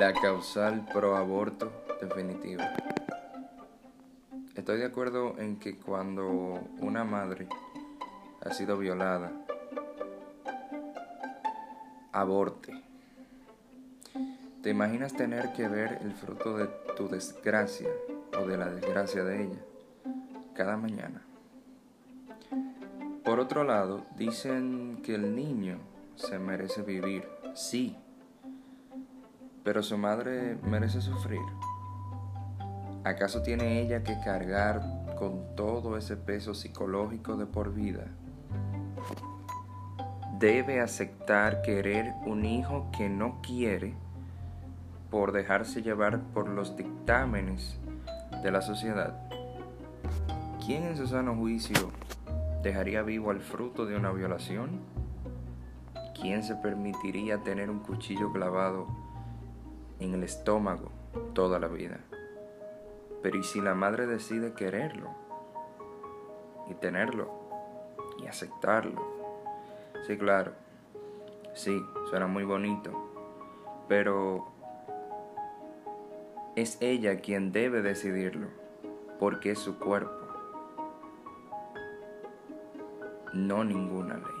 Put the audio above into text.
la causal pro aborto definitiva. Estoy de acuerdo en que cuando una madre ha sido violada, aborte. ¿Te imaginas tener que ver el fruto de tu desgracia o de la desgracia de ella cada mañana? Por otro lado, dicen que el niño se merece vivir, sí, pero su madre merece sufrir. ¿Acaso tiene ella que cargar con todo ese peso psicológico de por vida? ¿Debe aceptar querer un hijo que no quiere por dejarse llevar por los dictámenes de la sociedad? ¿Quién en su sano juicio dejaría vivo al fruto de una violación? ¿Quién se permitiría tener un cuchillo clavado en el estómago toda la vida? Pero ¿y si la madre decide quererlo? Y tenerlo. Y aceptarlo. Sí, claro. Sí, suena muy bonito. Pero es ella quien debe decidirlo. Porque es su cuerpo. No ninguna ley.